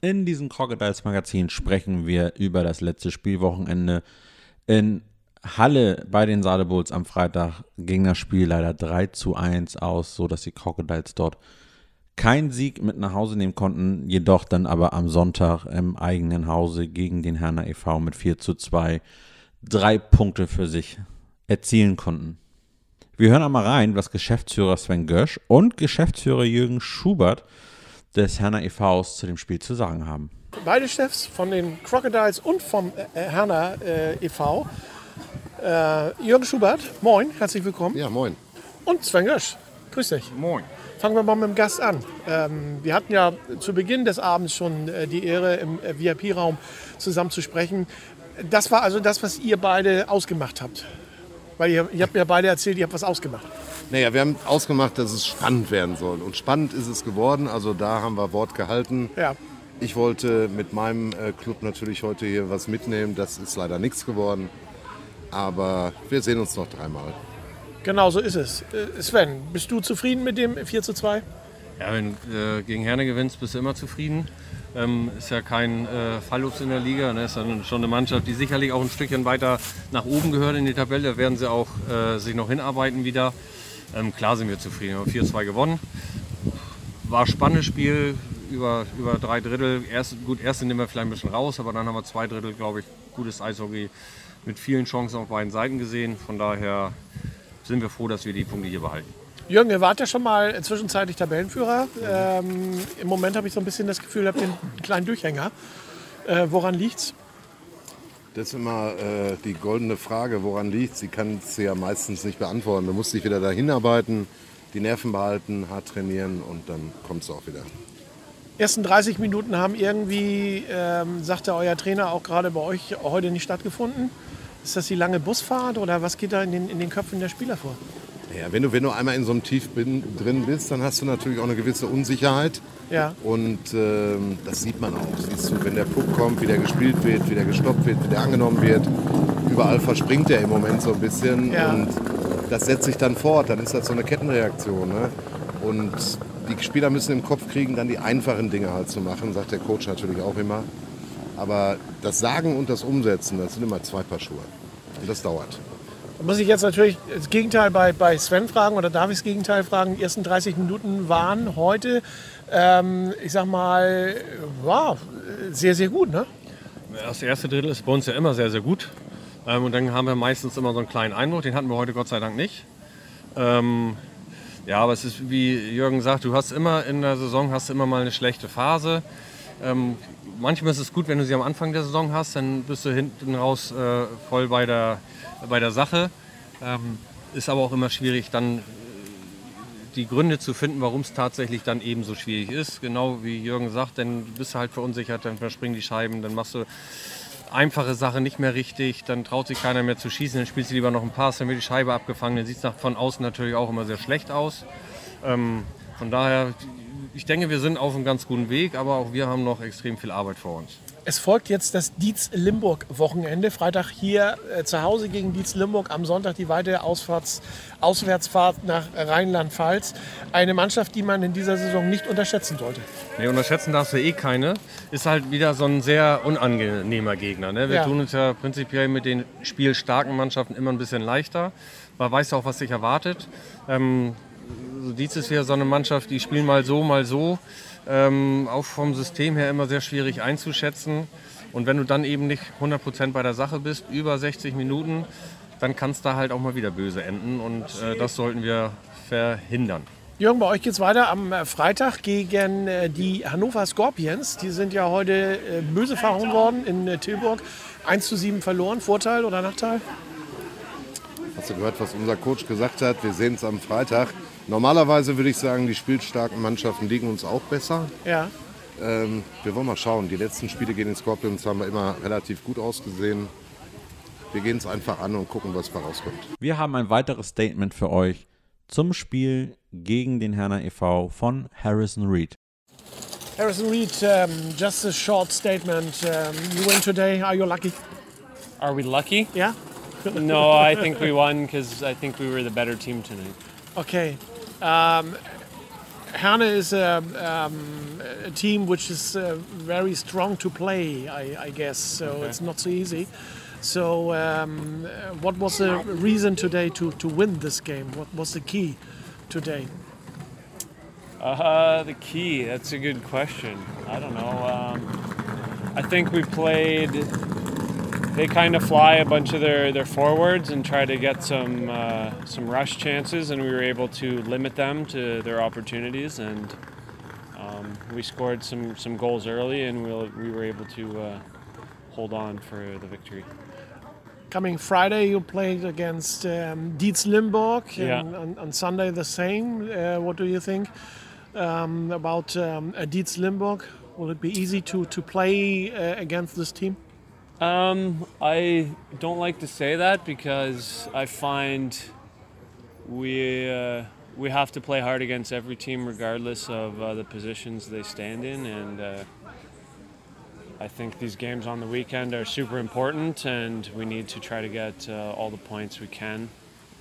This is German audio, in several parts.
In diesem Crocodiles Magazin sprechen wir über das letzte Spielwochenende in Halle bei den Sadebulls am Freitag ging das Spiel leider 3 zu 1 aus, sodass die Crocodiles dort keinen Sieg mit nach Hause nehmen konnten, jedoch dann aber am Sonntag im eigenen Hause gegen den Herner e.V. mit 4 zu 2 drei Punkte für sich erzielen konnten. Wir hören einmal rein, was Geschäftsführer Sven Gösch und Geschäftsführer Jürgen Schubert des Herner e.V.s zu dem Spiel zu sagen haben. Beide Chefs von den Crocodiles und vom äh, Herner äh, e.V. Äh, Jürgen Schubert, moin, herzlich willkommen. Ja, moin. Und Sven Gösch, grüß dich. Moin. Fangen wir mal mit dem Gast an. Ähm, wir hatten ja zu Beginn des Abends schon äh, die Ehre, im äh, VIP-Raum zusammen zu sprechen. Das war also das, was ihr beide ausgemacht habt. Weil ihr, ihr habt mir beide erzählt, ihr habt was ausgemacht. Naja, wir haben ausgemacht, dass es spannend werden soll. Und spannend ist es geworden. Also da haben wir Wort gehalten. Ja. Ich wollte mit meinem äh, Club natürlich heute hier was mitnehmen. Das ist leider nichts geworden. Aber wir sehen uns noch dreimal. Genau so ist es. Äh, Sven, bist du zufrieden mit dem 4 zu 2? Ja, wenn du äh, gegen Herne gewinnst, bist du immer zufrieden. Ähm, ist ja kein äh, Fallobst in der Liga. Ne? Ist dann schon eine Mannschaft, die sicherlich auch ein Stückchen weiter nach oben gehört in die Tabelle. Da werden sie auch äh, sich noch hinarbeiten wieder. Ähm, klar sind wir zufrieden. Wir haben 4-2 gewonnen. War spannendes Spiel über, über drei Drittel. Erst, gut, erste nehmen wir vielleicht ein bisschen raus, aber dann haben wir zwei Drittel, glaube ich, gutes Eishockey mit vielen Chancen auf beiden Seiten gesehen. Von daher sind wir froh, dass wir die Punkte hier behalten. Jürgen, ihr wart ja schon mal zwischenzeitlich Tabellenführer. Ähm, Im Moment habe ich so ein bisschen das Gefühl, ihr habt den kleinen Durchhänger. Äh, woran liegt's? Das ist immer äh, die goldene Frage, woran liegt Sie kann es ja meistens nicht beantworten. Du musst dich wieder dahin arbeiten, die Nerven behalten, hart trainieren und dann kommt es auch wieder. ersten 30 Minuten haben irgendwie, ähm, sagte euer Trainer auch gerade bei euch, heute nicht stattgefunden. Ist das die lange Busfahrt oder was geht da in den, in den Köpfen der Spieler vor? Ja, wenn du, wenn du einmal in so einem Tief bin, drin bist, dann hast du natürlich auch eine gewisse Unsicherheit. Ja. Und ähm, das sieht man auch. Siehst du, wenn der Puck kommt, wie der gespielt wird, wie der gestoppt wird, wie der angenommen wird. Überall verspringt er im Moment so ein bisschen. Ja. Und das setzt sich dann fort. Dann ist das so eine Kettenreaktion. Ne? Und die Spieler müssen im Kopf kriegen, dann die einfachen Dinge halt zu machen, sagt der Coach natürlich auch immer. Aber das Sagen und das Umsetzen, das sind immer zwei Paar Schuhe. Und das dauert. Da muss ich jetzt natürlich das Gegenteil bei, bei Sven fragen oder darf ich das Gegenteil fragen? Die ersten 30 Minuten waren heute, ähm, ich sag mal, wow, sehr, sehr gut, ne? Das erste Drittel ist bei uns ja immer sehr, sehr gut. Ähm, und dann haben wir meistens immer so einen kleinen Einbruch. Den hatten wir heute Gott sei Dank nicht. Ähm, ja, aber es ist wie Jürgen sagt, du hast immer in der Saison hast immer mal eine schlechte Phase. Ähm, manchmal ist es gut, wenn du sie am Anfang der Saison hast, dann bist du hinten raus äh, voll bei der, bei der Sache. Ähm, ist aber auch immer schwierig, dann äh, die Gründe zu finden, warum es tatsächlich dann eben so schwierig ist. Genau wie Jürgen sagt, dann bist du halt verunsichert, dann verspringen die Scheiben, dann machst du einfache Sache nicht mehr richtig, dann traut sich keiner mehr zu schießen, dann spielst du lieber noch einen Pass, dann wird die Scheibe abgefangen, dann sieht es von außen natürlich auch immer sehr schlecht aus. Ähm, von daher, ich denke, wir sind auf einem ganz guten Weg, aber auch wir haben noch extrem viel Arbeit vor uns. Es folgt jetzt das Dietz-Limburg-Wochenende. Freitag hier äh, zu Hause gegen Dietz-Limburg, am Sonntag die weitere Ausfahrts Auswärtsfahrt nach Rheinland-Pfalz. Eine Mannschaft, die man in dieser Saison nicht unterschätzen sollte. Nee, unterschätzen darfst du eh keine. Ist halt wieder so ein sehr unangenehmer Gegner. Ne? Wir Ja. tun uns ja prinzipiell mit den spielstarken Mannschaften immer ein bisschen leichter. Man weiß ja auch, was sich erwartet. Ähm, so Dietz ist wieder so eine Mannschaft, die spielen mal so, mal so. Ähm, auch vom System her immer sehr schwierig einzuschätzen. Und wenn du dann eben nicht 100% bei der Sache bist, über 60 Minuten, dann kann es da halt auch mal wieder böse enden. Und äh, das sollten wir verhindern. Jürgen, bei euch geht es weiter am äh, Freitag gegen äh, die Hannover Scorpions. Die sind ja heute äh, böse verhauen worden in Tilburg. 1 zu 7 verloren. Vorteil oder Nachteil? Hast du gehört, was unser Coach gesagt hat? Wir sehen es am Freitag. Normalerweise würde ich sagen, die spielstarken Mannschaften liegen uns auch besser. Ja. Ähm, wir wollen mal schauen. Die letzten Spiele gegen den Scorpions haben wir immer relativ gut ausgesehen. Wir gehen es einfach an und gucken, was da rauskommt. Wir haben ein weiteres Statement für euch zum Spiel gegen den Herner e.V. von Harrison Reed. Harrison Reed, um, just a short statement. Um, you win today. Are you lucky? Are we lucky? Yeah. No, I think we won because I think we were the better team tonight. Okay. Um, Herne is a, um, a team which is uh, very strong to play, I, I guess. So it's not so easy. So, um, uh, what was the reason today to, to win this game? What was the key today? Uh, the key, that's a good question. I don't know. Um, I think we played. They kind of fly a bunch of their, their forwards and try to get some uh, some rush chances, and we were able to limit them to their opportunities. And um, we scored some, some goals early, and we, we were able to uh, hold on for the victory. Coming Friday, you played against um, Dietz Limburg, Yeah. and on, on Sunday the same. Uh, what do you think um, about um, Dietz Limburg? Will it be easy to, to play uh, against this team? Um, I don't like to say that because I find we uh, we have to play hard against every team, regardless of uh, the positions they stand in, and uh, I think these games on the weekend are super important, and we need to try to get uh, all the points we can,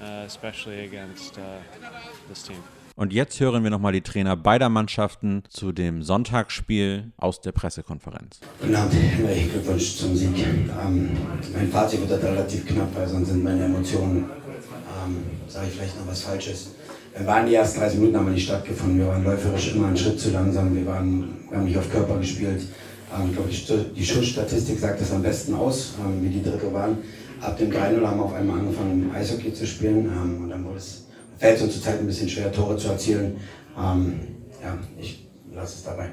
uh, especially against uh, this team. Und jetzt hören wir nochmal die Trainer beider Mannschaften zu dem Sonntagsspiel aus der Pressekonferenz. Guten Abend, Henry, Glückwunsch zum Sieg. Ähm, mein Fazit wird relativ knapp, weil sonst sind meine Emotionen, ähm, sage ich vielleicht noch was Falsches. Wir waren die ersten 30 Minuten haben wir nicht stattgefunden. Wir waren läuferisch immer einen Schritt zu langsam. Wir, waren, wir haben nicht auf Körper gespielt. Ähm, ich glaube, die, Schussstatistik sagt das am besten aus, ähm, wie die Drittel waren. Ab dem 3-0 haben wir auf einmal angefangen, Eishockey zu spielen. Ähm, und dann wurde es, fällt es uns zurzeit ein bisschen schwer, Tore zu erzielen. Ähm, ja, ich lasse es dabei.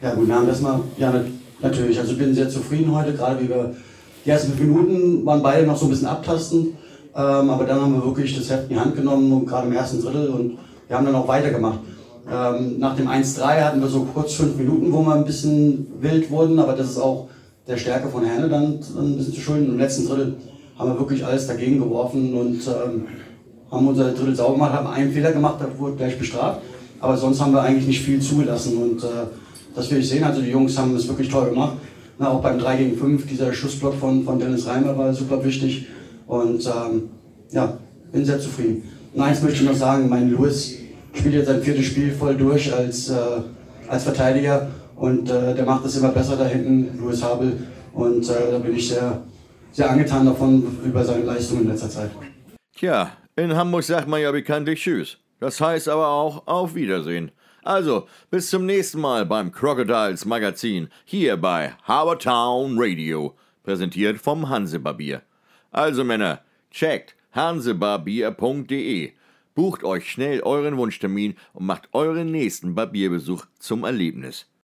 Ja, guten Abend erstmal. Ja, nat- natürlich. Also ich bin sehr zufrieden heute, gerade wie wir die ersten fünf Minuten waren beide noch so ein bisschen abtasten. Ähm, aber dann haben wir wirklich das Heft in die Hand genommen, und gerade im ersten Drittel und wir haben dann auch weitergemacht. Ähm, nach dem 1-3 hatten wir so kurz fünf Minuten, wo wir ein bisschen wild wurden, aber das ist auch der Stärke von Herne dann, dann ein bisschen zu schulden. Im letzten Drittel haben wir wirklich alles dagegen geworfen und ähm, haben unser Drittel sauber gemacht, haben einen Fehler gemacht, der wurde gleich bestraft. Aber sonst haben wir eigentlich nicht viel zugelassen und äh, das will ich sehen. Also die Jungs haben es wirklich toll gemacht. Na, auch beim 3 gegen 5, dieser Schussblock von, von Dennis Reimer war super wichtig. Und ähm, ja, bin sehr zufrieden. Und eins möchte ich noch sagen, mein Louis spielt jetzt sein viertes Spiel voll durch als, äh, als Verteidiger und äh, der macht das immer besser da hinten, Louis Habel. Und äh, da bin ich sehr, sehr angetan davon über seine Leistung in letzter Zeit. Tja, in Hamburg sagt man ja bekanntlich Tschüss. Das heißt aber auch Auf Wiedersehen. Also, bis zum nächsten Mal beim Crocodiles Magazin hier bei Habertown Radio, präsentiert vom Hansebarbier. Also Männer, checkt hansebarbier.de, bucht euch schnell euren Wunschtermin und macht euren nächsten Barbierbesuch zum Erlebnis.